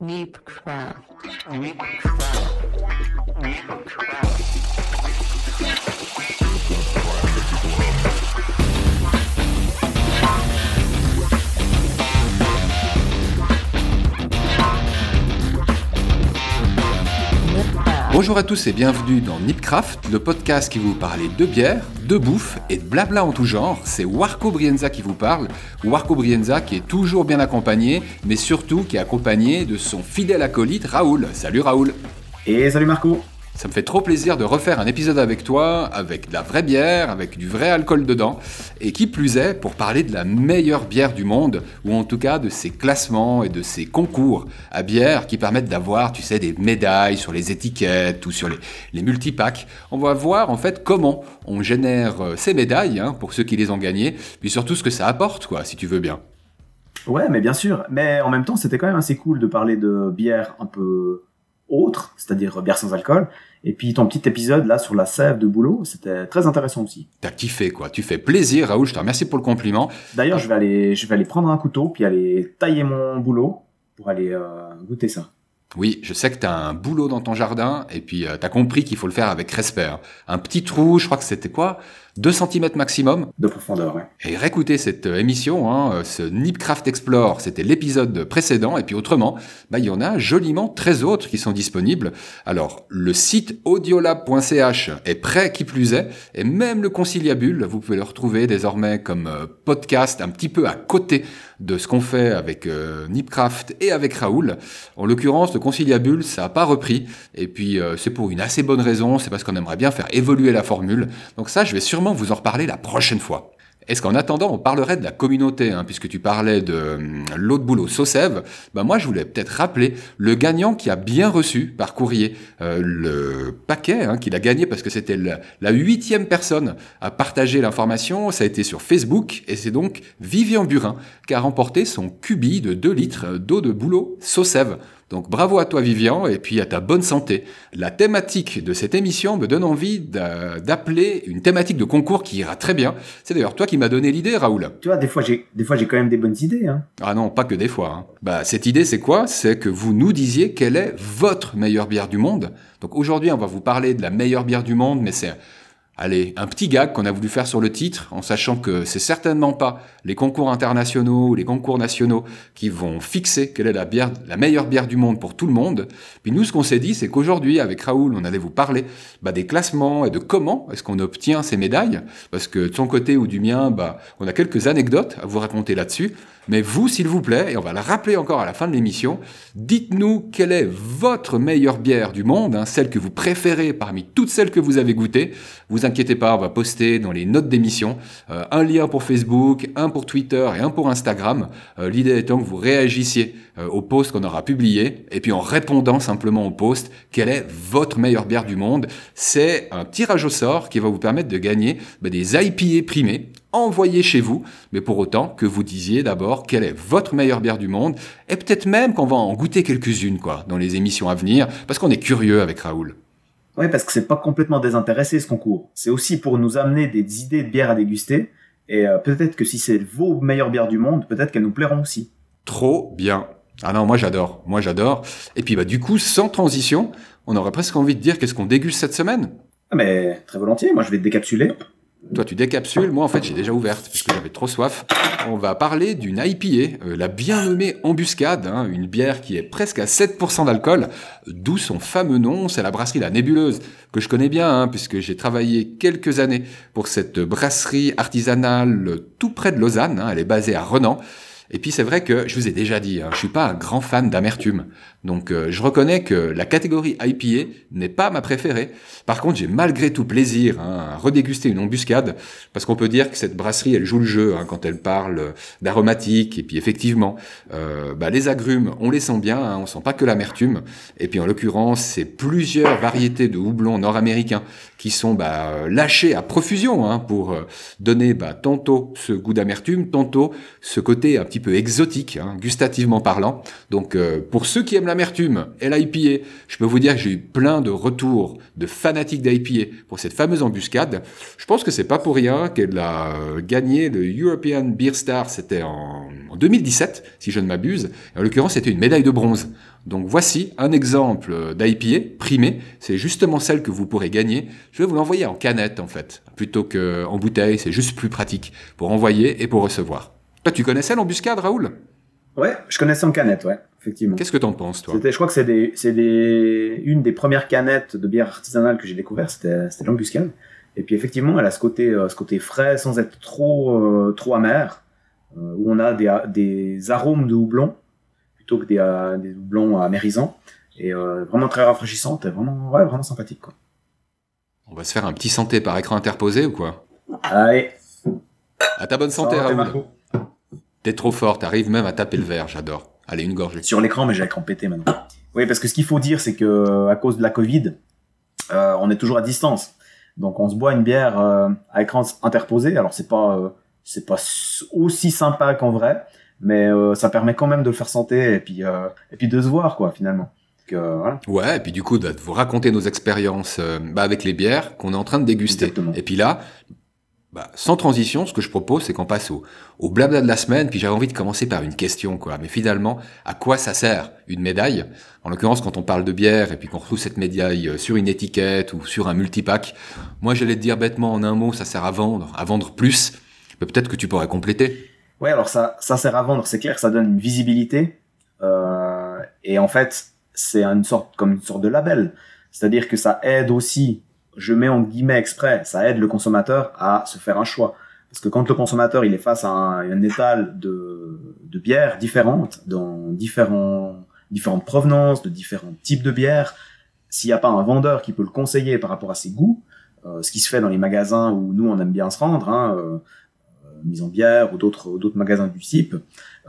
Weep craft. Weep craft. Weep. Bonjour à tous et bienvenue dans Nipcraft, le podcast qui vous parle de bière, de bouffe et de blabla en tout genre. C'est Warco Brienza qui vous parle. Warco Brienza qui est toujours bien accompagné, mais surtout qui est accompagné de son fidèle acolyte Raoul. Salut Raoul Et salut Marco ça me fait trop plaisir de refaire un épisode avec toi, avec de la vraie bière, avec du vrai alcool dedans, et qui plus est, pour parler de la meilleure bière du monde, ou en tout cas de ses classements et de ses concours à bière qui permettent d'avoir, tu sais, des médailles sur les étiquettes ou sur les, les multipacks. On va voir en fait comment on génère euh, ces médailles, hein, pour ceux qui les ont gagnées, puis surtout ce que ça apporte, quoi, si tu veux bien. Ouais, mais bien sûr. Mais en même temps, c'était quand même assez cool de parler de bière un peu autre, c'est-à-dire bière sans alcool, et puis ton petit épisode là sur la sève de boulot, c'était très intéressant aussi. T'as kiffé quoi, tu fais plaisir Raoul, je te remercie pour le compliment. D'ailleurs, je vais aller, je vais aller prendre un couteau puis aller tailler mon boulot pour aller euh, goûter ça. Oui, je sais que tu as un boulot dans ton jardin et puis euh, tu as compris qu'il faut le faire avec respect. Hein. Un petit trou, je crois que c'était quoi? 2 cm maximum. De profondeur, ouais. Et réécoutez cette euh, émission, hein, euh, ce Nipcraft Explore, c'était l'épisode précédent, et puis autrement, bah, il y en a joliment 13 autres qui sont disponibles. Alors, le site audiolab.ch est prêt qui plus est, et même le conciliabule, vous pouvez le retrouver désormais comme euh, podcast un petit peu à côté de ce qu'on fait avec Nipcraft et avec Raoul. En l'occurrence, le conciliabule, ça n'a pas repris, et puis c'est pour une assez bonne raison, c'est parce qu'on aimerait bien faire évoluer la formule. Donc ça, je vais sûrement vous en reparler la prochaine fois. Est-ce qu'en attendant, on parlerait de la communauté, hein, puisque tu parlais de hum, l'autre boulot Saucev ben moi, je voulais peut-être rappeler le gagnant qui a bien reçu par courrier euh, le paquet hein, qu'il a gagné parce que c'était la huitième personne à partager l'information. Ça a été sur Facebook et c'est donc Vivian Burin qui a remporté son cubi de 2 litres d'eau de boulot Saucev. Donc bravo à toi Vivian et puis à ta bonne santé. La thématique de cette émission me donne envie d'appeler une thématique de concours qui ira très bien. C'est d'ailleurs toi qui m'as donné l'idée Raoul. Tu vois, des fois j'ai des fois j'ai quand même des bonnes idées hein. Ah non, pas que des fois. Hein. Bah cette idée c'est quoi? C'est que vous nous disiez quelle est votre meilleure bière du monde. Donc aujourd'hui, on va vous parler de la meilleure bière du monde mais c'est allez, un petit gag qu'on a voulu faire sur le titre, en sachant que c'est certainement pas les concours internationaux ou les concours nationaux qui vont fixer quelle est la meilleure bière du monde pour tout le monde. Puis nous, ce qu'on s'est dit, c'est qu'aujourd'hui, avec Raoul, on allait vous parler bah, des classements et de comment est-ce qu'on obtient ces médailles, parce que de son côté ou du mien, bah, on a quelques anecdotes à vous raconter là-dessus. Mais vous, s'il vous plaît, et on va le rappeler encore à la fin de l'émission, dites-nous quelle est votre meilleure bière du monde, hein, celle que vous préférez parmi toutes celles que vous avez goûtées. Vous inquiétez pas, on va poster dans les notes d'émission euh, un lien pour Facebook, un pour Twitter et un pour Instagram. Euh, l'idée étant que vous réagissiez euh, au post qu'on aura publié, et puis en répondant simplement au post, quelle est votre meilleure bière du monde C'est un tirage au sort qui va vous permettre de gagner bah, des IPA primés envoyés chez vous, mais pour autant que vous disiez d'abord quelle est votre meilleure bière du monde, et peut-être même qu'on va en goûter quelques-unes quoi dans les émissions à venir, parce qu'on est curieux avec Raoul. Oui, parce que c'est pas complètement désintéressé ce concours. C'est aussi pour nous amener des idées de bières à déguster, et euh, peut-être que si c'est vos meilleures bières du monde, peut-être qu'elles nous plairont aussi. Trop bien. Ah non, moi j'adore, moi j'adore. Et puis bah du coup, sans transition, on aurait presque envie de dire qu'est-ce qu'on déguste cette semaine? Ah mais très volontiers, moi je vais décapsuler. Toi, tu décapsules. Moi, en fait, j'ai déjà ouverte puisque j'avais trop soif. On va parler d'une IPA, euh, la bien nommée Embuscade, hein, une bière qui est presque à 7% d'alcool, d'où son fameux nom, c'est la brasserie La Nébuleuse, que je connais bien, hein, puisque j'ai travaillé quelques années pour cette brasserie artisanale tout près de Lausanne. Hein, elle est basée à Renan. Et puis c'est vrai que je vous ai déjà dit, hein, je suis pas un grand fan d'amertume. Donc euh, je reconnais que la catégorie IPA n'est pas ma préférée. Par contre, j'ai malgré tout plaisir hein, à redéguster une embuscade, parce qu'on peut dire que cette brasserie, elle joue le jeu hein, quand elle parle d'aromatique. Et puis effectivement, euh, bah, les agrumes, on les sent bien, hein, on sent pas que l'amertume. Et puis en l'occurrence, c'est plusieurs variétés de houblons nord-américains qui sont bah, lâchés à profusion hein, pour euh, donner bah, tantôt ce goût d'amertume, tantôt ce côté un petit peu exotique, hein, gustativement parlant. Donc euh, pour ceux qui aiment l'amertume et l'IPA, je peux vous dire que j'ai eu plein de retours de fanatiques d'IPA pour cette fameuse embuscade. Je pense que c'est pas pour rien qu'elle a euh, gagné le European Beer Star, c'était en, 2017, si je ne m'abuse. En l'occurrence, c'était une médaille de bronze. Donc voici un exemple d'IPA primé. C'est justement celle que vous pourrez gagner. Je vais vous l'envoyer en canette en fait, plutôt qu'en bouteille. C'est juste plus pratique pour envoyer et pour recevoir. Toi, tu connaissais l'embuscade, Raoul? Ouais, je connaissais en canette, ouais, effectivement. Qu'est-ce que t'en penses, toi? Je crois que c'est des, c'est des, une des premières canettes de bière artisanale que j'ai découvert. C'était, c'était l'embuscade. Et puis effectivement, elle a ce côté, euh, ce côté frais sans être trop, euh, trop amer, euh, où on a des, des arômes de houblon plutôt que des, des houblons amérisants et vraiment très rafraîchissante et vraiment, ouais, vraiment sympathique. Quoi. On va se faire un petit santé par écran interposé ou quoi? Allez. À ta bonne santé, Raoul. T'es trop fort, t'arrives même à taper le verre, j'adore. Allez, une gorgée. Sur l'écran, mais j'ai l'écran pété maintenant. Oui, parce que ce qu'il faut dire, c'est que à cause de la Covid, on est toujours à distance. Donc on se boit une bière euh, à écran interposé. Alors c'est pas euh, c'est pas aussi sympa qu'en vrai, mais euh, ça permet quand même de le faire santé et puis et puis de se voir quoi finalement. voilà. Ouais, et puis du coup de vous raconter nos expériences bah, avec les bières qu'on est en train de déguster. Exactement. Et puis là, bah, sans transition, ce que je propose, c'est qu'on passe au, au blabla de la semaine. Puis j'avais envie de commencer par une question, quoi. Mais finalement, à quoi ça sert une médaille? En l'occurrence, quand on parle de bière et puis qu'on retrouve cette médaille euh, sur une étiquette ou sur un multipack, moi j'allais te dire bêtement en un mot, ça sert à vendre, à vendre plus. Mais peut-être que tu pourrais compléter. Ouais, alors ça, ça sert à vendre. C'est clair, ça donne une visibilité. Euh, et en fait, c'est une sorte comme une sorte de label. C'est-à-dire que ça aide aussi je mets en guillemets exprès, ça aide le consommateur à se faire un choix. Parce que quand le consommateur il est face à un, étal de, de bières différentes, dans différents, différentes provenances, de différents types de bières, s'il n'y a pas un vendeur qui peut le conseiller par rapport à ses goûts, euh, ce qui se fait dans les magasins où nous on aime bien se rendre, hein, euh, mise en bière ou d'autres d'autres magasins du type,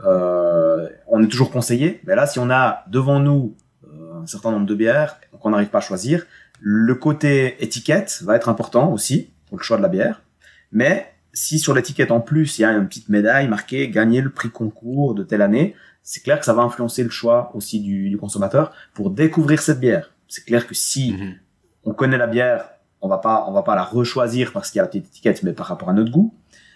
euh, on est toujours conseillé. Mais là, si on a devant nous euh, un certain nombre de bières qu'on n'arrive pas à choisir, le côté étiquette va être important aussi pour le choix de la bière. Mais si sur l'étiquette en plus il y a une petite médaille marquée gagner le prix concours de telle année, c'est clair que ça va influencer le choix aussi du, consommateur pour découvrir cette bière. C'est clair que si mhm. on connaît la bière, on va pas on va pas la rechoisir parce qu'il y a la petite étiquette, mais par rapport à notre goût.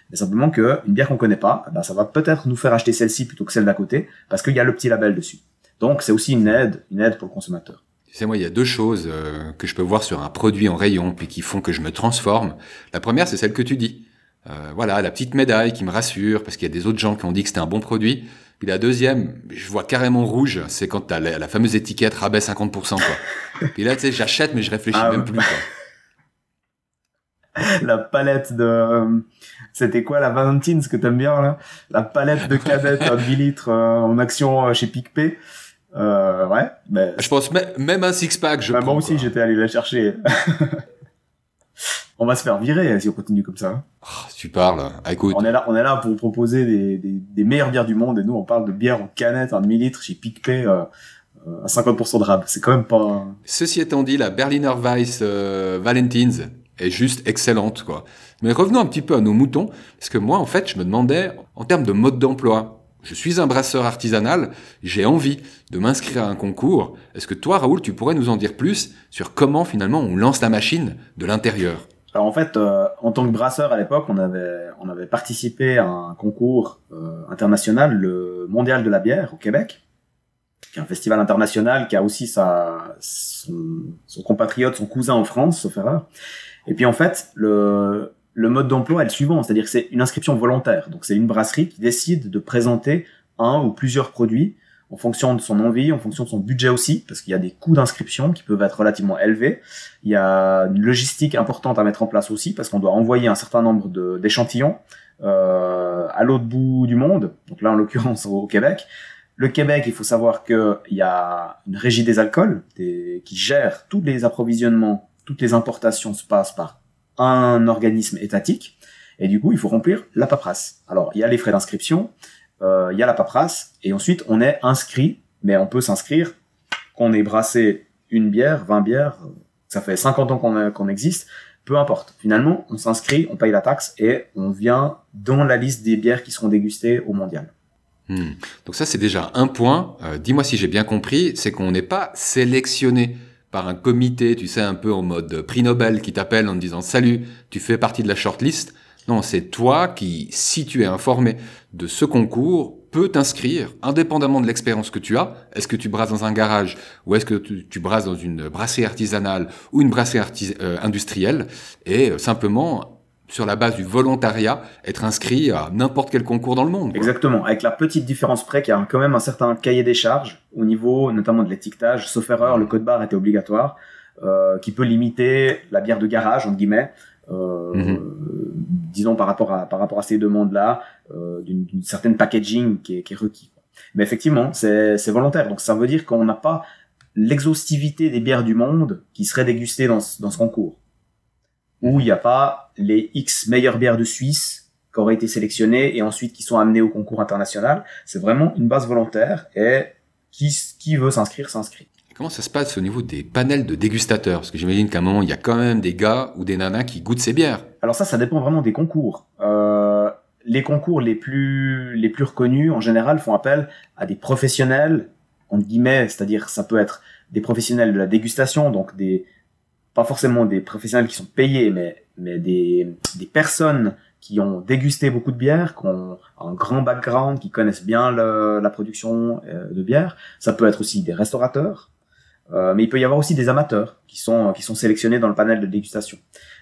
Mais simplement que une bière qu'on connaît pas, eh ben ça va peut-être nous faire acheter celle-ci plutôt que celle d'à côté parce qu'il y a le petit label dessus. Donc c'est aussi une aide, une aide pour le consommateur. Tu sais, moi, il y a deux choses euh, que je peux voir sur un produit en rayon, puis qui font que je me transforme. La première, c'est celle que tu dis. Euh, voilà, la petite médaille qui me rassure, parce qu'il y a des autres gens qui ont dit que c'était un bon produit. Puis la deuxième, je vois carrément rouge, c'est quand t'as la, la fameuse étiquette rabais 50%, quoi. Puis là, tu sais, j'achète, mais je réfléchis ah même plus, quoi. la palette de c'était quoi la Valentine ce que t'aimes bien là? La palette de cadettes à 10 litres euh, en action chez PicPay euh, ouais. Mais... Je pense même un six-pack, je bah, Moi aussi, j'étais allé la chercher. on va se faire virer si on continue comme ça. Oh, tu parles. Ah, écoute. On est là, on est là pour proposer des, des, des, meilleures bières du monde et nous, on parle de bière en canette, en demi-litre chez PicPay. Euh, euh à 50% de rab, c'est quand même pas. Ceci étant dit, la Berliner Weiss euh, Valentins est juste excellente, quoi. Mais revenons un petit peu à nos moutons, parce que moi, en fait, je me demandais, en termes de mode d'emploi, je suis un brasseur artisanal, j'ai envie de m'inscrire à un concours. Est-ce que toi, Raoul, tu pourrais nous en dire plus sur comment finalement on lance la machine de l'intérieur? Alors en fait, euh, en tant que brasseur à l'époque, on avait, on avait participé à un concours euh, international, le Mondial de la bière au Québec, qui est un festival international qui a aussi sa, son, son compatriote, son cousin en France, sauf erreur. Et puis en fait, le, le mode d'emploi est le suivant, c'est-à-dire que c'est une inscription volontaire. Donc c'est une brasserie qui décide de présenter un ou plusieurs produits en fonction de son envie, en fonction de son budget aussi, parce qu'il y a des coûts d'inscription qui peuvent être relativement élevés. Il y a une logistique importante à mettre en place aussi, parce qu'on doit envoyer un certain nombre d'échantillons euh, à l'autre bout du monde, donc là en l'occurrence au Québec. Le Québec, il faut savoir qu'il y a une régie des alcools qui gère tous les approvisionnements, toutes les importations se passent par un organisme étatique, et du coup, il faut remplir la paperasse. Alors, il y a les frais d'inscription, euh, il y a la paperasse, et ensuite, on est inscrit, mais on peut s'inscrire qu'on ait brassé une bière, 20 bières, ça fait 50 ans qu'on qu'on existe, peu importe. Finalement, on s'inscrit, on paye la taxe, et on vient dans la liste des bières qui seront dégustées au mondial. Hmm. Donc ça, c'est déjà un point. Euh, dis-moi si j'ai bien compris, c'est qu'on n'est pas sélectionné un comité, tu sais, un peu en mode prix Nobel qui t'appelle en te disant salut, tu fais partie de la shortlist. Non, c'est toi qui, si tu es informé de ce concours, peut t'inscrire, indépendamment de l'expérience que tu as. Est-ce que tu brasses dans un garage ou est-ce que tu, brasses dans une brasserie artisanale ou une brasserie euh, industrielle? Et euh, simplement sur la base du volontariat, être inscrit à n'importe quel concours dans le monde. Exactement, avec la petite différence près qu'il y a quand même un certain cahier des charges au niveau notamment de l'étiquetage. Sauf erreur, le code barre était obligatoire, euh, qui peut limiter la bière de garage, entre guillemets, euh, mhm. disons par rapport à, par rapport à ces demandes-là, euh, d'une certaine packaging qui est, qui est requis. Mais effectivement, c'est volontaire, donc ça veut dire qu'on n'a pas l'exhaustivité des bières du monde qui seraient dégustées dans, dans ce concours où il n'y a pas les X meilleures bières de Suisse qui auraient été sélectionnées et ensuite qui sont amenées au concours international. C'est vraiment une base volontaire et qui, qui veut s'inscrire s'inscrit. Comment ça se passe au niveau des panels de dégustateurs? Parce que j'imagine qu'à un moment, il y a quand même des gars ou des nanas qui goûtent ces bières. Alors ça, ça dépend vraiment des concours. Euh, les concours les plus, les plus reconnus, en général, font appel à des professionnels, en guillemets, c'est-à-dire ça peut être des professionnels de la dégustation, donc des, pas forcément des professionnels qui sont payés, mais, mais des, des personnes qui ont dégusté beaucoup de bière, qui ont un grand background, qui connaissent bien la production euh, de bière. Ça peut être aussi des restaurateurs, euh, mais il peut y avoir aussi des amateurs qui sont qui sont sélectionnés dans le panel de dégustation.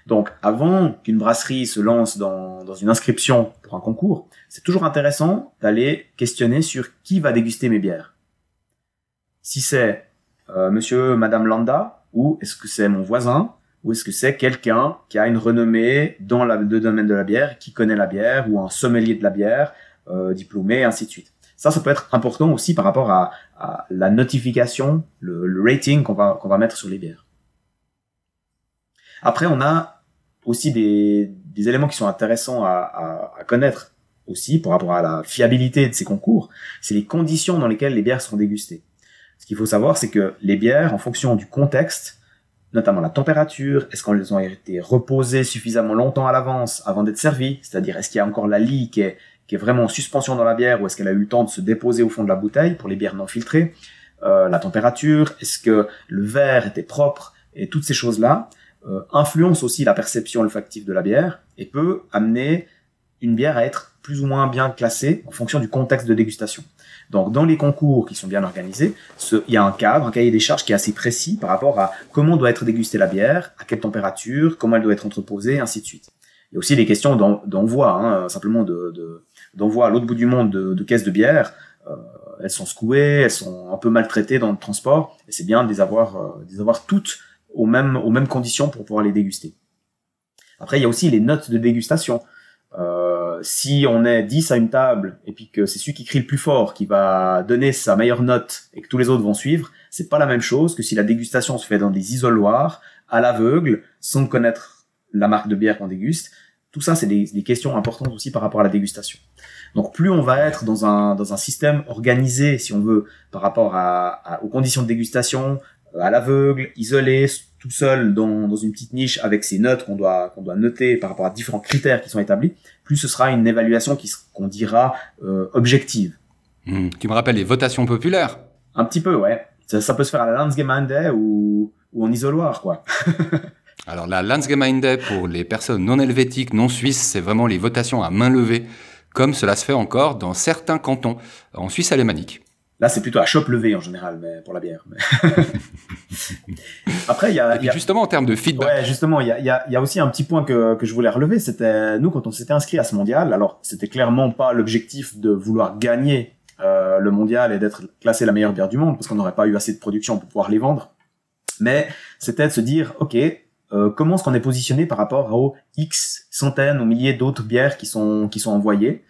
Donc, avant qu'une brasserie se lance dans, dans une inscription pour un concours, c'est toujours intéressant d'aller questionner sur qui va déguster mes bières. Si c'est euh, Monsieur, Madame Landa, ou est-ce que c'est mon voisin? Ou est-ce que c'est quelqu'un qui a une renommée dans le domaine de la bière, qui connaît la bière, ou un sommelier de la bière, euh, diplômé, ainsi de suite. Ça, ça peut être important aussi par rapport à, la notification, le, rating qu'on va, qu'on va mettre sur les bières. Après, on a aussi des, éléments qui sont intéressants à, à, connaître aussi par rapport à la fiabilité de ces concours. C'est les conditions dans lesquelles les bières sont dégustées. Ce qu'il faut savoir, c'est que les bières, en fonction du contexte, notamment la température, est-ce qu'elles ont été reposées suffisamment longtemps à l'avance avant d'être servies, c'est-à-dire est-ce qu'il y a encore la lie qui est, vraiment en suspension dans la bière ou est-ce qu'elle a eu le temps de se déposer au fond de la bouteille pour les bières non filtrées, euh, la température, est-ce que le verre était propre? Et toutes ces choses-là euh, influencent aussi la perception olfactive de la bière et peut amener une bière à être plus ou moins bien classée en fonction du contexte de dégustation. Donc, dans les concours qui sont bien organisés, il y a un cadre, un cahier des charges qui est assez précis par rapport à comment doit être dégustée la bière, à quelle température, comment elle doit être entreposée, ainsi de suite. Il y a aussi des questions d'envoi, hein, simplement d'envoi de, à l'autre bout du monde de, caisses de bière. Euh, elles sont secouées, elles sont un peu maltraitées dans le transport, et c'est bien de les avoir, euh, les toutes aux mêmes, aux mêmes conditions pour pouvoir les déguster. Après, il y a aussi les notes de dégustation. Euh, si on est 10 à une table et puis que c'est celui qui crie le plus fort qui va donner sa meilleure note et que tous les autres vont suivre, c'est pas la même chose que si la dégustation se fait dans des isoloirs, à l'aveugle, sans connaître la marque de bière qu'on déguste. Tout ça, c'est des, questions importantes aussi par rapport à la dégustation. Donc plus on va être dans un, dans un système organisé, si on veut, par rapport aux conditions de dégustation, à l'aveugle, isolé, tout seul dans, dans une petite niche avec ses notes qu'on doit, qu'on doit noter par rapport à différents critères qui sont établis, plus ce sera une évaluation qui qu'on dira euh, objective. Hmm. Tu me rappelles les votations populaires? Un petit peu, ouais. Ça, peut se faire à la Landsgemeinde ou, ou en isoloir, quoi. Alors la Landsgemeinde, pour les personnes non helvétiques, non suisses, c'est vraiment les votations à main levée, comme cela se fait encore dans certains cantons en Suisse alémanique. Là, c'est plutôt à chope levée en général, mais pour la bière. Après, il y a, justement en termes de feedback. Ouais, justement, il y a, y, a, y a, aussi un petit point que, que je voulais relever. C'était nous quand on s'était inscrit à ce mondial. Alors, c'était clairement pas l'objectif de vouloir gagner euh, le mondial et d'être classé la meilleure bière du monde, parce qu'on n'aurait pas eu assez de production pour pouvoir les vendre. Mais c'était de se dire, ok, euh, comment est-ce qu'on est positionné par rapport aux X centaines ou milliers d'autres bières qui sont qui sont envoyées?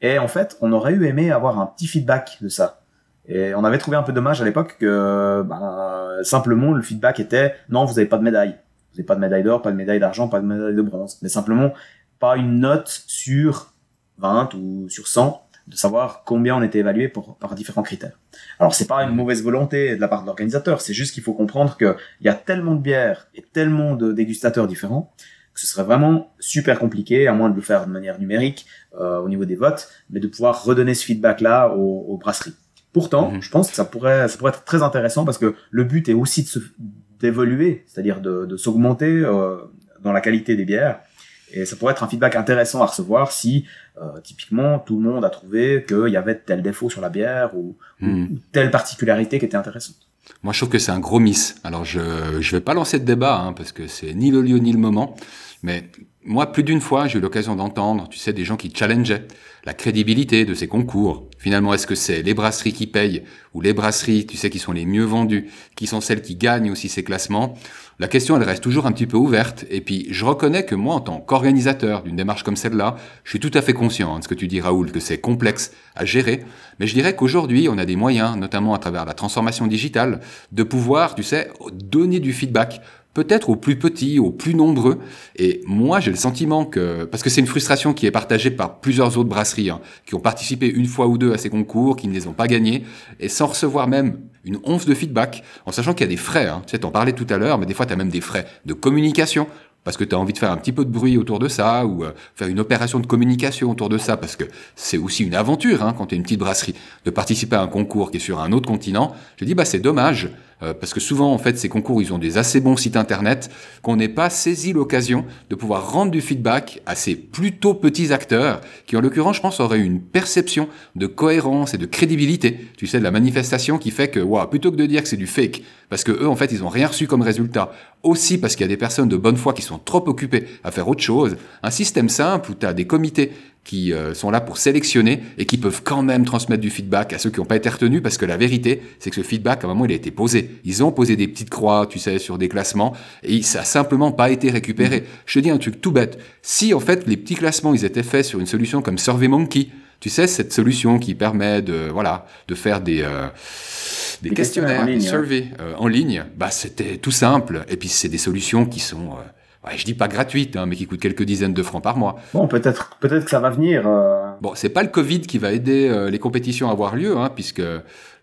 Et en fait, on aurait eu aimé avoir un petit feedback de ça. Et on avait trouvé un peu dommage à l'époque que ben, simplement le feedback était non, vous n'avez pas de médaille. Vous n'avez pas de médaille d'or, pas de médaille d'argent, pas de médaille de bronze. Mais simplement pas une note sur 20 ou sur 100 de savoir combien on était évalué par différents critères. Alors c'est pas une mauvaise volonté de la part de l'organisateur, c'est juste qu'il faut comprendre qu'il y a tellement de bières et tellement de dégustateurs différents que ce serait vraiment super compliqué, à moins de le faire de manière numérique euh, au niveau des votes, mais de pouvoir redonner ce feedback-là aux brasseries. Pourtant, mhm. je pense que ça pourrait, ça pourrait être très intéressant parce que le but est aussi d'évoluer, c'est-à-dire de, de s'augmenter euh, dans la qualité des bières. Et ça pourrait être un feedback intéressant à recevoir si, euh, typiquement, tout le monde a trouvé qu'il y avait tel défaut sur la bière ou, ou telle particularité qui était intéressante. Moi, je trouve que c'est un gros miss. Alors, je je vais pas lancer de débat hein, parce que c'est ni le lieu ni le moment. Mais moi, plus d'une fois, j'ai eu l'occasion d'entendre, tu sais, des gens qui challengeaient la crédibilité de ces concours. Finalement, est-ce que c'est les brasseries qui payent ou les brasseries, tu sais, qui sont les mieux vendues, qui sont celles qui gagnent aussi ces classements? La question, elle reste toujours un petit peu ouverte. Et puis, je reconnais que moi, en tant qu'organisateur d'une démarche comme celle-là, je suis tout à fait conscient hein, de ce que tu dis, Raoul, que c'est complexe à gérer. Mais je dirais qu'aujourd'hui, on a des moyens, notamment à travers la transformation digitale, de pouvoir, tu sais, donner du feedback peut-être aux plus petits, aux plus nombreux. Et moi, j'ai le sentiment que, parce que c'est une frustration qui est partagée par plusieurs autres brasseries, hein, qui ont participé une fois ou deux à ces concours, qui ne les ont pas gagnés, et sans recevoir même une once de feedback, en sachant qu'il y a des frais. Hein. Tu sais, t'en parlais tout à l'heure, mais des fois, tu as même des frais de communication parce que tu as envie de faire un petit peu de bruit autour de ça, ou euh, faire une opération de communication autour de ça, parce que c'est aussi une aventure, hein, quand tu es une petite brasserie, de participer à un concours qui est sur un autre continent. Je dis, bah c'est dommage, euh, parce que souvent, en fait, ces concours, ils ont des assez bons sites internet, qu'on n'ait pas saisi l'occasion de pouvoir rendre du feedback à ces plutôt petits acteurs, qui en l'occurrence, je pense, auraient une perception de cohérence et de crédibilité, tu sais, de la manifestation qui fait que, waouh, plutôt que de dire que c'est du fake, parce que eux, en fait, ils ont rien reçu comme résultat, aussi parce qu'il y a des personnes de bonne foi qui sont trop occupées à faire autre chose, un système simple où tu as des comités qui euh, sont là pour sélectionner et qui peuvent quand même transmettre du feedback à ceux qui n'ont pas été retenus parce que la vérité, c'est que ce feedback, à un moment, il a été posé. Ils ont posé des petites croix, tu sais, sur des classements et ça a simplement pas été récupéré. Je te dis un truc tout bête. Si, en fait, les petits classements, ils étaient faits sur une solution comme SurveyMonkey, tu sais, cette solution qui permet de, voilà, de faire des, euh, des, Des questionnaires, questionnaires en des ligne, hein. surveys euh, en ligne, bah, c'était tout simple. Et puis, c'est des solutions qui sont, euh, ouais, je dis pas gratuites, hein, mais qui coûtent quelques dizaines de francs par mois. Bon, peut-être peut-être que ça va venir. euh, Bon, c'est pas le Covid qui va aider euh, les compétitions à avoir lieu, hein, puisque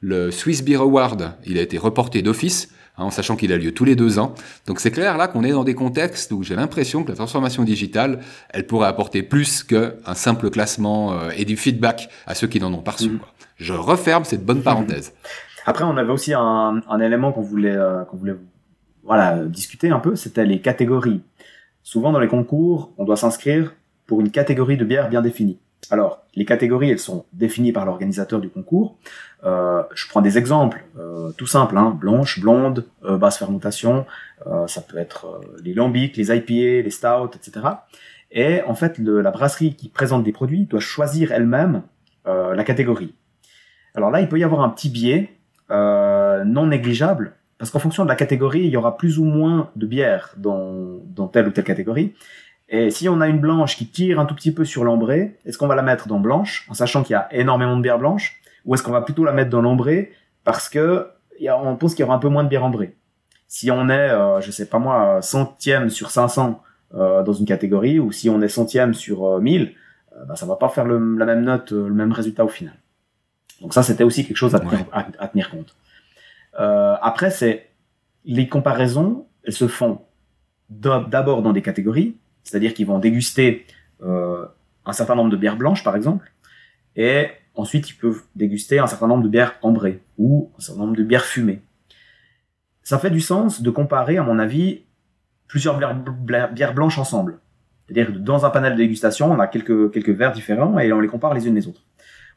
le Swiss Beer Award, il a été reporté d'office, hein, en sachant qu'il a lieu tous les deux ans. Donc c'est clair là qu'on est dans des contextes où j'ai l'impression que la transformation digitale, elle pourrait apporter plus qu'un simple classement euh, et du feedback à ceux qui n'en ont pas reçu. Mhm. quoi. Je referme cette bonne parenthèse. Après, on avait aussi un, un élément qu'on voulait, euh, qu'on voulait voilà, discuter un peu, c'était les catégories. Souvent, dans les concours, on doit s'inscrire pour une catégorie de bière bien définie. Alors, les catégories, elles sont définies par l'organisateur du concours. Euh, je prends des exemples euh, tout simples, hein, blanche, blonde, euh, basse fermentation, ça peut être les lambics, les IPA, les stouts, etc. Et en fait, la brasserie qui présente des produits doit choisir elle-même la catégorie. Alors là, il peut y avoir un petit biais non négligeable, parce qu'en fonction de la catégorie, il y aura plus ou moins de bières dans, dans telle ou telle catégorie. Et si on a une blanche qui tire un tout petit peu sur l'ambré, est-ce qu'on va la mettre dans blanche, en sachant qu'il y a énormément de bières blanches, ou est-ce qu'on va plutôt la mettre dans l'ambré, parce que on pense qu'il y aura un peu moins de bière ambrée Si on est, euh, je sais pas moi, centième sur 500 euh, dans une catégorie, ou si on est centième sur euh, 1000, euh, bah, ça va pas faire le- la même note, euh, le même résultat au final. Donc ça, c'était aussi quelque chose à tenir, Ouais. à, à tenir compte. Euh, après, c'est les comparaisons, elles se font d'ab- d'abord dans des catégories, c'est-à-dire qu'ils vont déguster euh, un certain nombre de bières blanches, par exemple, et ensuite ils peuvent déguster un certain nombre de bières ambrées ou un certain nombre de bières fumées. Ça fait du sens de comparer, à mon avis, plusieurs bières blanches ensemble. C'est-à-dire que dans un panel de dégustation, on a quelques, quelques verres différents et on les compare les unes les autres.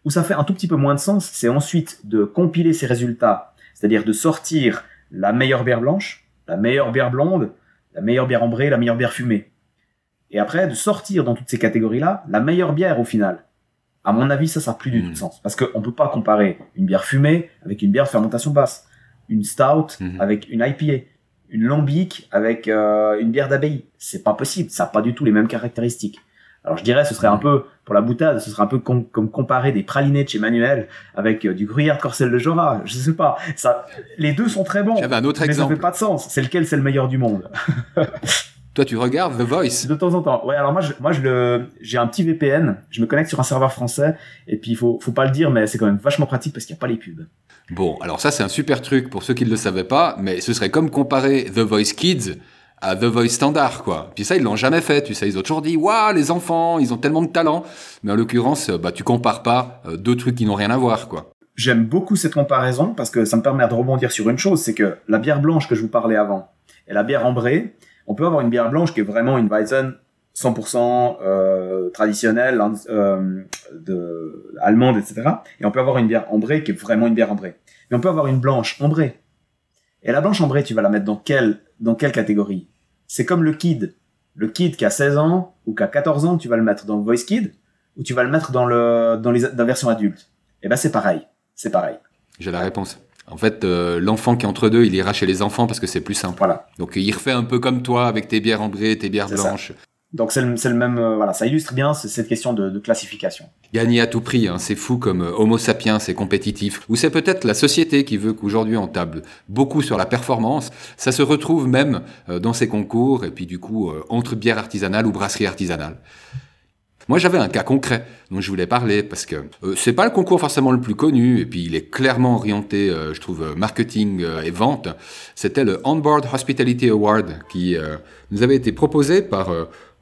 Où ça fait un tout petit peu moins de sens, c'est ensuite de compiler ces résultats, c'est-à-dire de sortir la meilleure bière blanche, la meilleure bière blonde, la meilleure bière ambrée, la meilleure bière fumée. Et après, de sortir dans toutes ces catégories-là, la meilleure bière au final. À mon avis, ça, ça n'a plus du tout Mhm. de sens. Parce qu'on ne peut pas comparer une bière fumée avec une bière de fermentation basse, une stout Mhm. avec une IPA, une lambic avec euh, une bière d'abbaye. C'est pas possible, ça n'a pas du tout les mêmes caractéristiques. Alors je dirais, ce serait un peu, pour la boutade, ce serait un peu com- comme comparer des pralinés de chez Manuel avec euh, du gruyère de Corcel de Jora. Je sais pas. Ça, les deux sont très bons. J'avais un autre Mais ça exemple. fait pas de sens. C'est lequel c'est le meilleur du monde? Toi, tu regardes The Voice. De temps en temps. Ouais, alors moi, je, moi, je le, j'ai un petit VPN. Je me connecte sur un serveur français. Et puis, il faut, faut pas le dire, mais c'est quand même vachement pratique parce qu'il n'y a pas les pubs. Bon, alors ça, c'est un super truc pour ceux qui ne le savaient pas, mais ce serait comme comparer The Voice Kids à The Voice Standard, quoi. Puis ça, ils l'ont jamais fait, tu sais. Ils ont toujours dit, waouh, les enfants, ils ont tellement de talent. Mais en l'occurrence, euh, bah, tu compares pas euh, deux trucs qui n'ont rien à voir, quoi. J'aime beaucoup cette comparaison parce que ça me permet de rebondir sur une chose, c'est que la bière blanche que je vous parlais avant et la bière ambrée, on peut avoir une bière blanche qui est vraiment une Weizen 100% euh, traditionnelle, de, allemande, etc. Et on peut avoir une bière ambrée qui est vraiment une bière ambrée. Mais on peut avoir une blanche ambrée. Et la blanche ambrée, tu vas la mettre dans quelle, dans quelle catégorie? C'est comme le kid. Le kid qui a 16 ans ou qui a 14 ans, tu vas le mettre dans le voice kid ou tu vas le mettre dans, le, dans, les, dans la version adulte. Et eh ben c'est pareil. C'est pareil. J'ai la réponse. En fait, euh, l'enfant qui est entre deux, il ira chez les enfants parce que c'est plus simple. Voilà. Donc il refait un peu comme toi avec tes bières ambrées, tes bières blanches. Donc c'est le, même, euh, voilà, ça illustre bien cette question de, classification. Gagner à tout prix, hein, c'est fou comme euh, Homo sapiens, c'est compétitif. Ou c'est peut-être la société qui veut qu'aujourd'hui on table beaucoup sur la performance. Ça se retrouve même dans ces concours et puis du coup entre bières artisanales ou brasseries artisanales. Moi, j'avais un cas concret dont je voulais parler parce que euh, c'est pas le concours forcément le plus connu et puis il est clairement orienté, euh, je trouve, euh, marketing et vente. C'était le Onboard Hospitality Award qui nous avait été proposé par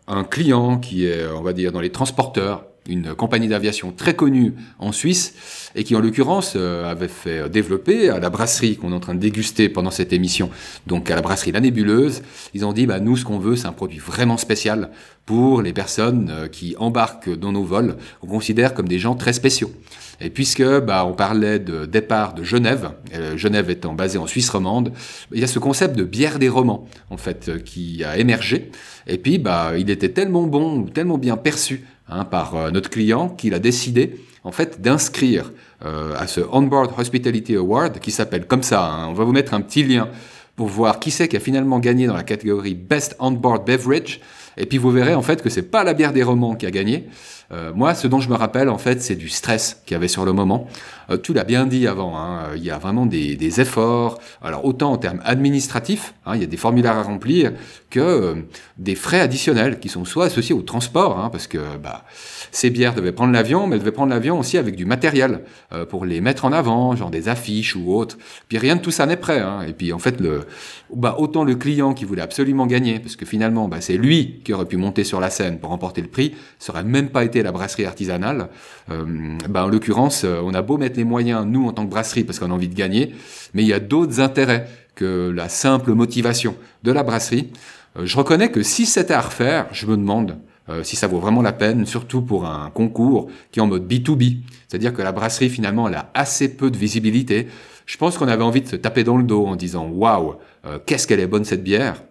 un client qui est, on va dire, dans les transporteurs une compagnie d'aviation très connue en Suisse et qui en l'occurrence euh, avait fait développer à la brasserie qu'on est en train de déguster pendant cette émission, donc à la brasserie La Nébuleuse, ils ont dit bah nous ce qu'on veut c'est un produit vraiment spécial pour les personnes euh, qui embarquent dans nos vols, on considère comme des gens très spéciaux. Et puisque bah, on parlait de départ de Genève, euh, Genève étant basée en Suisse romande, il y a ce concept de bière des romans en fait qui a émergé. Et puis bah il était tellement bon ou tellement bien perçu Hein, par euh, notre client qu'il a décidé en fait d'inscrire euh, à ce Onboard Hospitality Award qui s'appelle comme ça. Hein. on va vous mettre un petit lien pour voir qui c'est qui a finalement gagné dans la catégorie Best Onboard Beverage. Et puis vous verrez en fait que c'est pas la bière des romans qui a gagné. Euh, moi, ce dont je me rappelle en fait, c'est du stress qu'il y avait sur le moment. Euh, tu l'as bien dit avant, hein, il y a vraiment des, des, efforts. Alors autant en termes administratifs, hein, il y a des formulaires à remplir, que euh, des frais additionnels qui sont soit associés au transport, hein, parce que bah, ces bières devaient prendre l'avion, mais elles devaient prendre l'avion aussi avec du matériel euh, pour les mettre en avant, genre des affiches ou autres. Puis rien de tout ça n'est prêt. Et puis en fait, le, bah, autant le client qui voulait absolument gagner, parce que finalement, bah, c'est lui qui aurait pu monter sur la scène pour remporter le prix, ça aurait même pas été la brasserie artisanale. Euh, bah, en l'occurrence, on a beau mettre les moyens, nous, en tant que brasserie, parce qu'on a envie de gagner, mais il y a d'autres intérêts que la simple motivation de la brasserie. Euh, je reconnais que si c'était à refaire, je me demande euh, si ça vaut vraiment la peine, surtout pour un concours qui est en mode B2B. C'est-à-dire que la brasserie, finalement, elle a assez peu de visibilité. Je pense qu'on avait envie de se taper dans le dos en disant Waouh, euh, qu'est-ce qu'elle est bonne cette bière?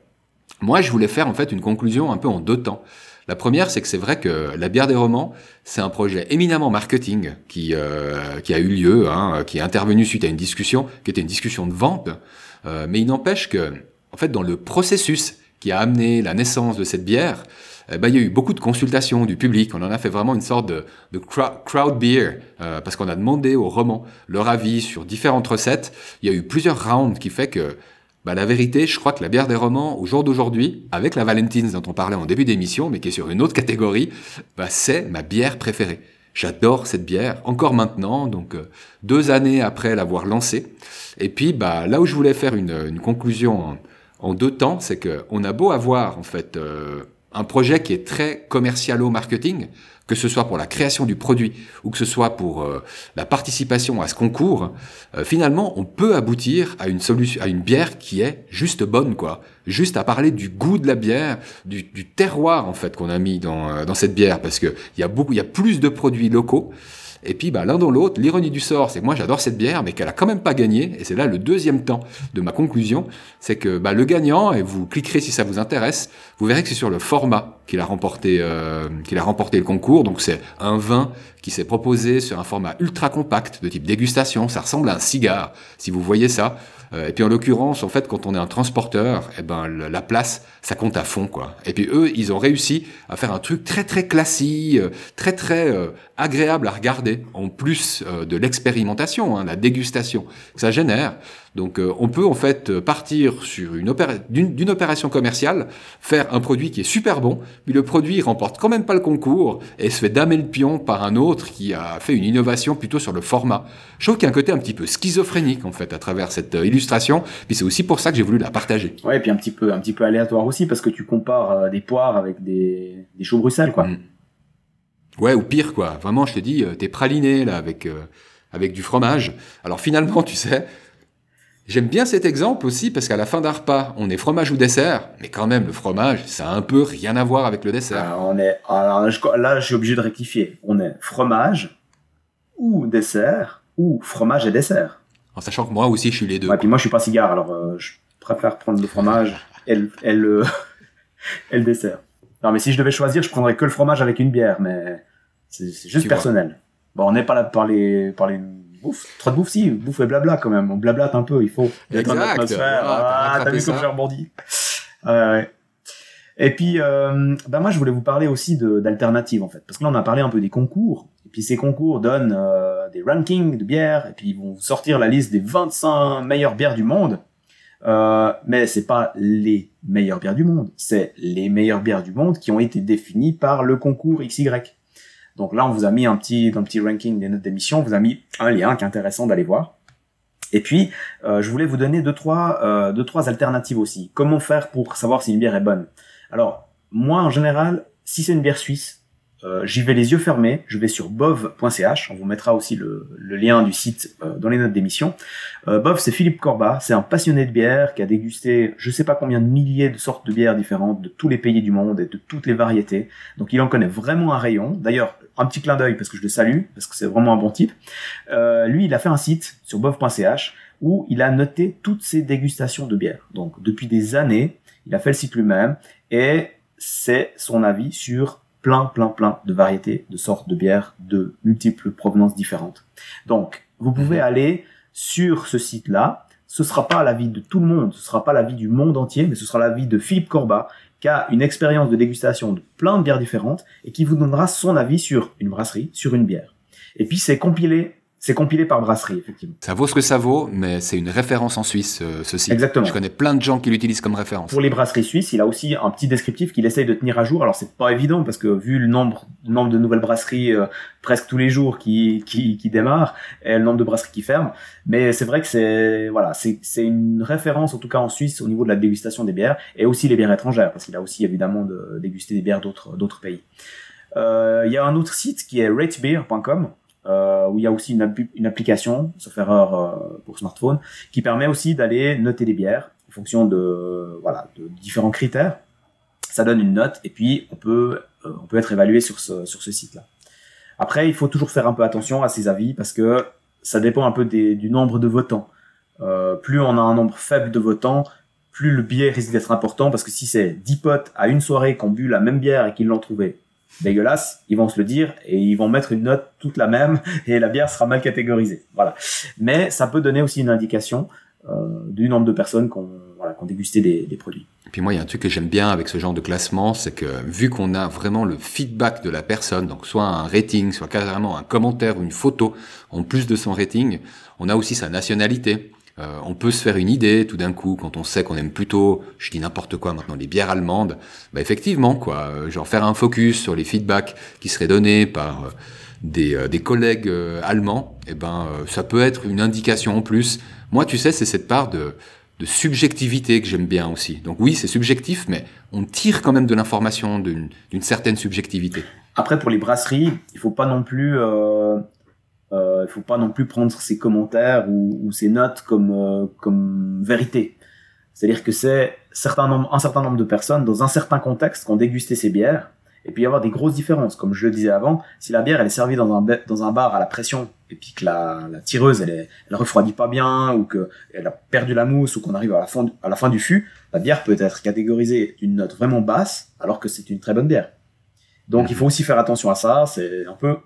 Moi, je voulais faire en fait une conclusion un peu en deux temps. La première, c'est que c'est vrai que la bière des romans, c'est un projet éminemment marketing qui, euh, a eu lieu, hein, qui est intervenu suite à une discussion, qui était une discussion de vente. Euh, mais il n'empêche que, en fait, dans le processus qui a amené la naissance de cette bière, eh ben, il y a eu beaucoup de consultations du public. On en a fait vraiment une sorte de, de crowd beer, euh, parce qu'on a demandé aux romans leur avis sur différentes recettes. Il y a eu plusieurs rounds qui fait que bah, la vérité, je crois que la bière des romans, au jour d'aujourd'hui, avec la Valentine dont on parlait en début d'émission, mais qui est sur une autre catégorie, bah, c'est ma bière préférée. J'adore cette bière, encore maintenant, donc euh, deux années après l'avoir lancée. Et puis, bah, là où je voulais faire une, une conclusion en, deux temps, c'est qu'on a beau avoir, en fait, euh, un projet qui est très commercial au marketing, que ce soit pour la création du produit ou que ce soit pour euh, la participation à ce concours, euh, finalement, on peut aboutir à une solution, à une bière qui est juste bonne, quoi. Juste à parler du goût de la bière, du, du terroir en fait qu'on a mis dans, euh, dans cette bière, parce que il y a beaucoup, il y a plus de produits locaux. Et puis, bah, l'un dans l'autre, l'ironie du sort, c'est que moi j'adore cette bière, mais qu'elle a quand même pas gagné. Et c'est là le deuxième temps de ma conclusion, c'est que bah, le gagnant, et vous cliquerez si ça vous intéresse, vous verrez que c'est sur le format qu'il a remporté, euh, qu'il a remporté le concours. Donc c'est un vin qui s'est proposé sur un format ultra compact de type dégustation. Ça ressemble à un cigare, si vous voyez ça. Euh, et puis en l'occurrence, en fait, quand on est un transporteur, eh ben la place, ça compte à fond, quoi. Et puis eux, ils ont réussi à faire un truc très très classique, euh, très très euh, agréable à regarder, en plus de l'expérimentation, hein, la dégustation que ça génère. Donc euh, on peut en fait euh, partir sur une d'une opération commerciale, faire un produit qui est super bon, mais le produit remporte quand même pas le concours et se fait damer le pion par un autre qui a fait une innovation plutôt sur le format. Je trouve qu'il y a un côté un petit peu schizophrénique en fait à travers cette euh, illustration, puis c'est aussi pour ça que j'ai voulu la partager. Ouais, et puis un petit peu un petit peu aléatoire aussi parce que tu compares des poires avec des des choux Bruxelles quoi. Mm. Ouais, ou pire quoi. Vraiment, je te dis, t'es praliné là avec avec du fromage. Alors finalement, tu sais, J'aime bien cet exemple aussi parce qu'à la fin d'un repas, on est fromage ou dessert, mais quand même le fromage, ça a un peu rien à voir avec le dessert. Alors, on est, alors, je- là, je suis obligé de rectifier. On est fromage ou dessert ou fromage et dessert. En sachant que moi aussi, je suis les deux. Ouais, puis moi, je suis pas cigare, alors euh, je préfère prendre le fromage et le, et le, et le dessert. Non, mais si je devais choisir, je prendrais que le fromage avec une bière, mais c'est juste Tu vois. personnel. Bon, on n'est pas là pour parler, parler bouffe. Trop de bouffe, si, bouffe et blabla quand même. On blablate un peu, il faut. Exact. l'atmosphère. Ah, t'as Ah, t'as vu comme j'ai rebondi. Et puis, euh, ben moi, je voulais vous parler aussi d'alternatives, en fait. Parce que là, on a parlé un peu des concours. Et puis, ces concours donnent euh, des rankings de bières. Et puis, ils vont vous sortir la liste des 25 meilleures bières du monde. Euh, mais c'est pas les meilleures bières du monde. C'est les meilleures bières du monde qui ont été définies par le concours XY. Donc là, on vous a mis un petit, le petit ranking des notes d'émission, on vous a mis un lien qui est intéressant d'aller voir. Et puis, euh, je voulais vous donner deux trois, euh, deux, trois alternatives aussi. Comment faire pour savoir si une bière est bonne? Alors, moi, en général, si c'est une bière suisse, euh, j'y vais les yeux fermés. Je vais sur bov.ch. On vous mettra aussi le, le lien du site euh, dans les notes d'émission. Euh, Bov, c'est Philippe Corbat. C'est un passionné de bière qui a dégusté je sais pas combien de milliers de sortes de bières différentes de tous les pays du monde et de toutes les variétés. Donc, il en connaît vraiment un rayon. D'ailleurs, un petit clin d'œil parce que je le salue, parce que c'est vraiment un bon type. Euh, lui, il a fait un site sur bov.ch où il a noté toutes ses dégustations de bière. Donc, depuis des années, il a fait le site lui-même et c'est son avis sur plein, plein, plein de variétés, de sortes de bières de multiples provenances différentes. Donc, vous pouvez Mhm. aller sur ce site-là. Ce sera pas l'avis de tout le monde, ce sera pas l'avis du monde entier, mais ce sera l'avis de Philippe Corbat, qui a une expérience de dégustation de plein de bières différentes et qui vous donnera son avis sur une brasserie, sur une bière. Et puis c'est compilé, c'est compilé par brasserie effectivement. Ça vaut ce que ça vaut, mais c'est une référence en Suisse, euh, ce site. Exactement. Je connais plein de gens qui l'utilisent comme référence. Pour les brasseries suisses, il a aussi un petit descriptif qu'il essaye de tenir à jour. Alors c'est pas évident parce que vu le nombre, le nombre de nouvelles brasseries euh, presque tous les jours qui, qui, qui démarrent et le nombre de brasseries qui ferment, mais c'est vrai que c'est voilà, c'est c'est une référence en tout cas en Suisse au niveau de la dégustation des bières et aussi les bières étrangères parce qu'il a aussi évidemment de dégusté des bières d'autres d'autres pays. Euh, Il y a un autre site qui est ratebeer.com euh, où il y a aussi une, une application, sauf erreur pour smartphone, qui permet aussi d'aller noter les bières en fonction de voilà de différents critères. Ça donne une note et puis on peut euh, on peut être évalué sur ce sur ce site là. Après, il faut toujours faire un peu attention à ces avis parce que ça dépend un peu des, du nombre de votants. Euh, plus on a un nombre faible de votants, plus le biais risque d'être important parce que si c'est 10 potes à une soirée qui ont bu la même bière et qui l'ont trouvée dégueulasse, ils vont se le dire et ils vont mettre une note toute la même et la bière sera mal catégorisée. Voilà. Mais ça peut donner aussi une indication euh, du nombre de personnes qui ont, voilà, ont dégusté des, des produits. Et puis moi, il y a un truc que j'aime bien avec ce genre de classement, c'est que vu qu'on a vraiment le feedback de la personne, donc soit un rating, soit carrément un commentaire ou une photo, en plus de son rating, on a aussi sa nationalité. Euh, on peut se faire une idée tout d'un coup quand on sait qu'on aime plutôt, je dis n'importe quoi maintenant, les bières allemandes. Bah effectivement, quoi, euh, genre faire un focus sur les feedbacks qui seraient donnés par euh, des, euh, des collègues euh, allemands, et ben euh, ça peut être une indication en plus. Moi, tu sais, c'est cette part de de subjectivité que j'aime bien aussi. Donc oui, c'est subjectif, mais on tire quand même de l'information d'une certaine subjectivité. Après, pour les brasseries, il faut pas non plus, il faut pas non plus prendre ces commentaires ou, ou ces notes comme euh, comme vérité. C'est-à-dire que c'est certain nombre, un certain nombre de personnes dans un certain contexte qui ont dégusté ces bières. Et puis il y avoir des grosses différences, comme je le disais avant. Si la bière elle est servie dans un dans un bar à la pression et puis que la, la tireuse elle est, elle refroidit pas bien ou que elle a perdu la mousse ou qu'on arrive à la fin à la fin du fût, la bière peut être catégorisée d'une note vraiment basse alors que c'est une très bonne bière. Donc il faut aussi faire attention à ça. C'est un peu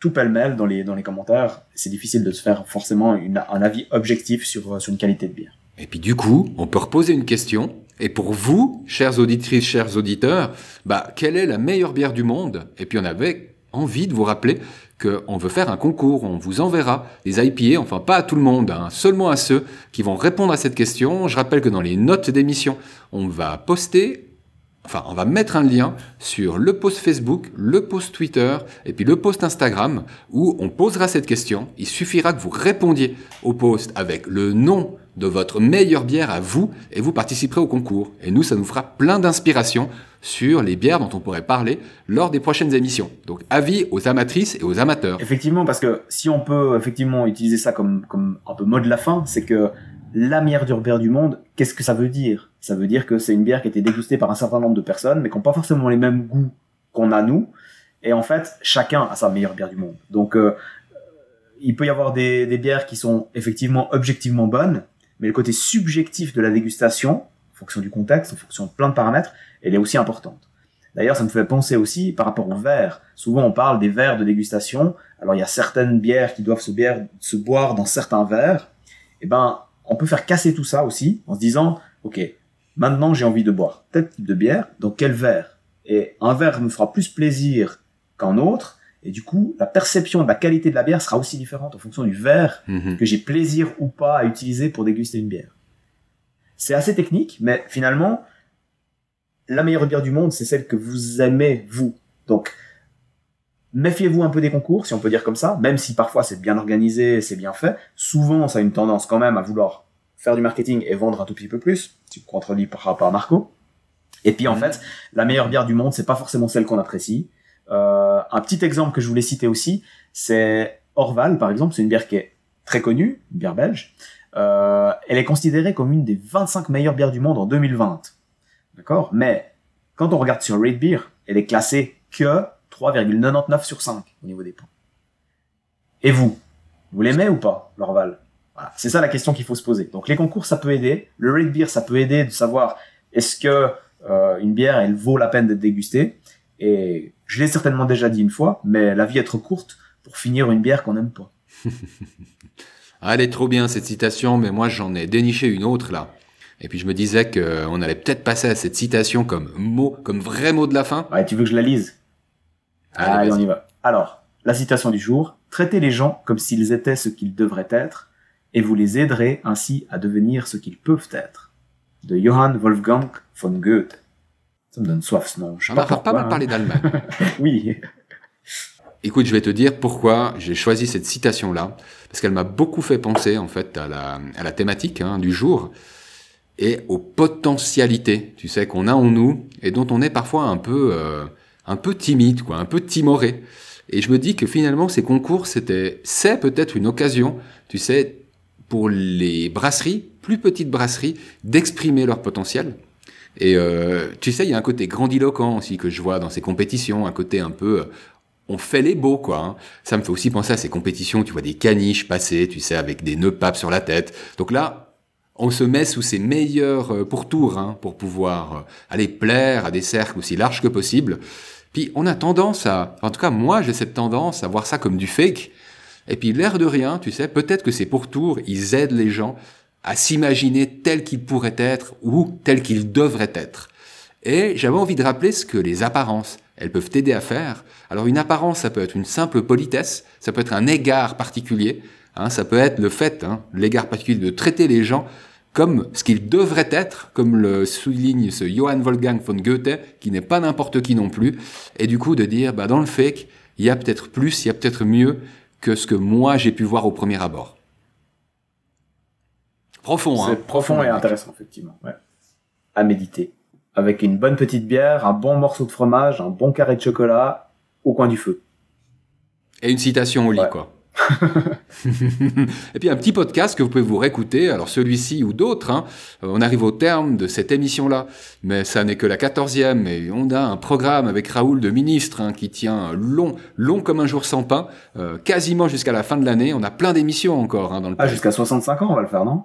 tout pêle-mêle dans les dans les commentaires. C'est difficile de se faire forcément une, un avis objectif sur sur une qualité de bière. Et puis du coup, on peut reposer une question. Et pour vous, chères auditrices, chers auditeurs, bah, quelle est la meilleure bière du monde? Et puis on avait envie de vous rappeler qu'on veut faire un concours, on vous enverra des IPA, enfin pas à tout le monde, hein, seulement à ceux qui vont répondre à cette question. Je rappelle que dans les notes d'émission, on va poster Enfin, on va mettre un lien sur le post Facebook, le post Twitter et puis le post Instagram où on posera cette question. Il suffira que vous répondiez au post avec le nom de votre meilleure bière à vous et vous participerez au concours. Et nous, ça nous fera plein d'inspiration sur les bières dont on pourrait parler lors des prochaines émissions. Donc, avis aux amatrices et aux amateurs. Effectivement, parce que si on peut effectivement utiliser ça comme, comme un peu mot de la fin, c'est que la meilleure bière du monde, qu'est-ce que ça veut dire? Ça veut dire que c'est une bière qui a été dégustée par un certain nombre de personnes, mais qui n'ont pas forcément les mêmes goûts qu'on a nous. Et en fait, chacun a sa meilleure bière du monde. Donc, euh, il peut y avoir des, bières qui sont effectivement objectivement bonnes, mais le côté subjectif de la dégustation, en fonction du contexte, en fonction de plein de paramètres, elle est aussi importante. D'ailleurs, ça me fait penser aussi par rapport aux verres. Souvent, on parle des verres de dégustation. Alors, il y a certaines bières qui doivent se, se boire dans certains verres. Eh ben, on peut faire casser tout ça aussi en se disant, OK, maintenant j'ai envie de boire tel type de bière, dans quel verre? Et un verre me fera plus plaisir qu'un autre. Et du coup, la perception de la qualité de la bière sera aussi différente en fonction du verre Mhm. que j'ai plaisir ou pas à utiliser pour déguster une bière. C'est assez technique, mais finalement, la meilleure bière du monde, c'est celle que vous aimez, vous. Donc, méfiez-vous un peu des concours, si on peut dire comme ça, même si parfois c'est bien organisé, c'est bien fait. Souvent, ça a une tendance quand même à vouloir faire du marketing et vendre un tout petit peu plus. Tu contredis par rapport à Marco. Et puis, en Mhm. fait, la meilleure bière du monde, c'est pas forcément celle qu'on apprécie. Euh, un petit exemple que je voulais citer aussi, c'est Orval, par exemple. C'est une bière qui est très connue, une bière belge. Euh, elle est considérée comme une des 25 meilleures bières du monde en 2020. D'accord? Mais quand on regarde sur Rate Beer, elle est classée que 3,99 sur 5 au niveau des points. Et vous Vous l'aimez ou pas, l'Orval? Voilà. C'est ça la question qu'il faut se poser. Donc les concours, ça peut aider. Le Rate Beer, ça peut aider de savoir est-ce que euh, une bière, elle vaut la peine d'être dégustée. Et je l'ai certainement déjà dit une fois, mais la vie est trop courte pour finir une bière qu'on n'aime pas. Ah, elle est trop bien cette citation, mais moi j'en ai déniché une autre là. Et puis je me disais qu'on allait peut-être passer à cette citation comme mot, comme vrai mot de la fin. Ouais, tu veux que je la lise? Allez, Allez, on y va. Alors, la citation du jour. Traitez les gens comme s'ils étaient ce qu'ils devraient être, et vous les aiderez ainsi à devenir ce qu'ils peuvent être. De Johann Wolfgang von Goethe. Ça me donne soif ce nom. Je sais On va pas pas mal parler d'Allemagne. hein. Oui. Écoute, je vais te dire pourquoi j'ai choisi cette citation-là, parce qu'elle m'a beaucoup fait penser en fait à la, à la thématique hein, du jour et aux potentialités, tu sais, qu'on a en nous et dont on est parfois un peu, euh, un peu timide, quoi, un peu timoré. Et je me dis que finalement, ces concours, c'était, c'est peut-être une occasion, tu sais, pour les brasseries, plus petites brasseries, d'exprimer leur potentiel. Et euh, tu sais, il y a un côté grandiloquent aussi que je vois dans ces compétitions, un côté un peu euh, on fait les beaux, quoi. hein. Ça me fait aussi penser à ces compétitions où tu vois des caniches passer, tu sais, avec des nœuds papes sur la tête. Donc là, on se met sous ses meilleurs euh, pourtours hein, pour pouvoir euh, aller plaire à des cercles aussi larges que possible. Puis on a tendance à, en tout cas moi j'ai cette tendance à voir ça comme du fake. Et puis l'air de rien, tu sais, peut-être que ces pourtours, ils aident les gens à s'imaginer tels qu'ils pourraient être ou tels qu'ils devraient être. Et j'avais envie de rappeler ce que les apparences, elles peuvent t'aider à faire. Alors une apparence, ça peut être une simple politesse, ça peut être un égard particulier, hein, ça peut être le fait, hein, l'égard particulier de traiter les gens comme ce qu'ils devraient être, comme le souligne ce Johann Wolfgang von Goethe, qui n'est pas n'importe qui non plus, et du coup de dire, bah, dans le fake, il y a peut-être plus, il y a peut-être mieux que ce que moi j'ai pu voir au premier abord. Profond, hein C'est profond et intéressant, effectivement. Ouais. À méditer. Avec une bonne petite bière, un bon morceau de fromage, un bon carré de chocolat au coin du feu. Et une citation au lit, Ouais. quoi. et puis un petit podcast que vous pouvez vous réécouter, alors celui-ci ou d'autres, hein. Euh, on arrive au terme de cette émission-là, mais ça n'est que la quatorzième, et on a un programme avec Raoul de ministre hein, qui tient long, long comme un jour sans pain, euh, quasiment jusqu'à la fin de l'année, on a plein d'émissions encore hein, dans le Ah, jusqu'à 65 ans, on va le faire, non?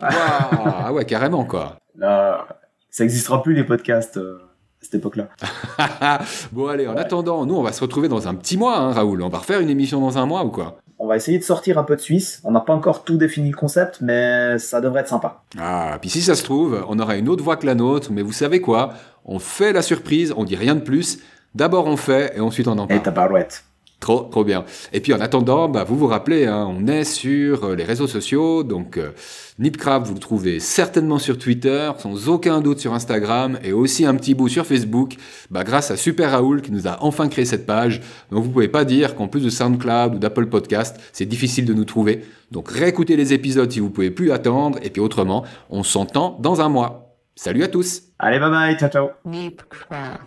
Ah ouais, carrément quoi. Là, ça n'existera plus les podcasts euh, à cette époque-là. Bon allez, en Ouais. attendant, nous on va se retrouver dans un petit mois, hein, Raoul, on va refaire une émission dans un mois ou quoi? On va essayer de sortir un peu de Suisse. On n'a pas encore tout défini le concept, mais ça devrait être sympa. Ah, puis si ça se trouve, on aura une autre voix que la nôtre, mais vous savez quoi? On fait la surprise, on dit rien de plus. D'abord on fait et ensuite on en Et parle. ta barouette. Trop, trop bien. Et puis en attendant, bah, vous vous rappelez, hein, on est sur euh, les réseaux sociaux, donc euh, Nipcraft, vous le trouvez certainement sur Twitter, sans aucun doute sur Instagram, et aussi un petit bout sur Facebook, bah, grâce à Super Raoul qui nous a enfin créé cette page. Donc vous pouvez pas dire qu'en plus de SoundCloud ou d'Apple Podcast, c'est difficile de nous trouver. Donc réécoutez les épisodes si vous pouvez plus attendre, et puis autrement, on s'entend dans un mois. Salut à tous Allez, bye bye, ciao ciao. Neepcraft.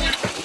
Thank you.